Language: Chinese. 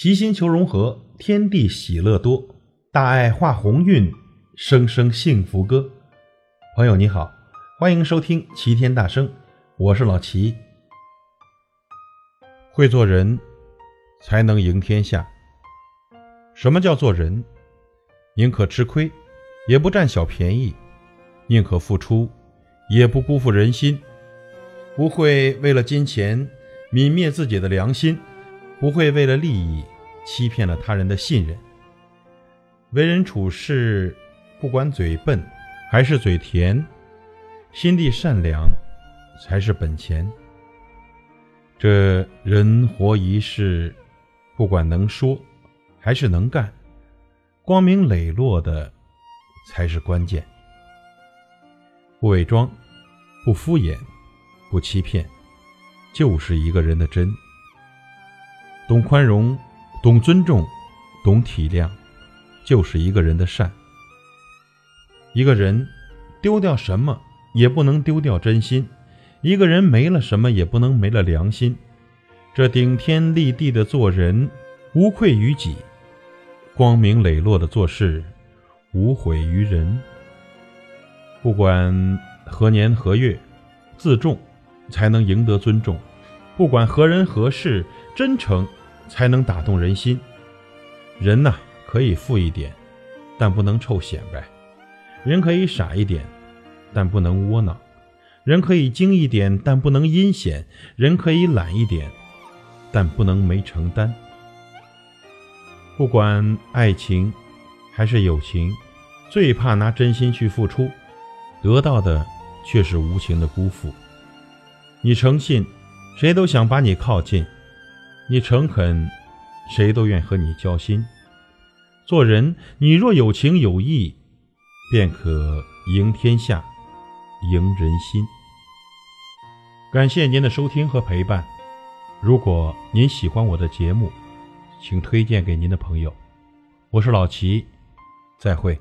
齐心求融合，天地喜乐多，大爱化鸿运，声声幸福歌。朋友你好，欢迎收听齐天大圣，我是老齐。会做人，才能赢天下。什么叫做人？宁可吃亏，也不占小便宜；宁可付出，也不辜负人心。不会为了金钱泯灭自己的良心。不会为了利益欺骗了他人的信任。为人处事，不管嘴笨还是嘴甜，心地善良才是本钱。这人活一世，不管能说还是能干，光明磊落的才是关键。不伪装，不敷衍，不欺骗，就是一个人的真。懂宽容，懂尊重，懂体谅，就是一个人的善。一个人丢掉什么也不能丢掉真心，一个人没了什么也不能没了良心。这顶天立地的做人，无愧于己；光明磊落的做事，无悔于人。不管何年何月，自重才能赢得尊重；不管何人何事，真诚。才能打动人心。人呐，可以富一点，但不能臭显摆；人可以傻一点，但不能窝囊；人可以精一点，但不能阴险；人可以懒一点，但不能没承担。不管爱情还是友情，最怕拿真心去付出，得到的却是无情的辜负。你诚信，谁都想把你靠近。你诚恳，谁都愿和你交心。做人，你若有情有义，便可赢天下，赢人心。感谢您的收听和陪伴。如果您喜欢我的节目，请推荐给您的朋友。我是老齐，再会。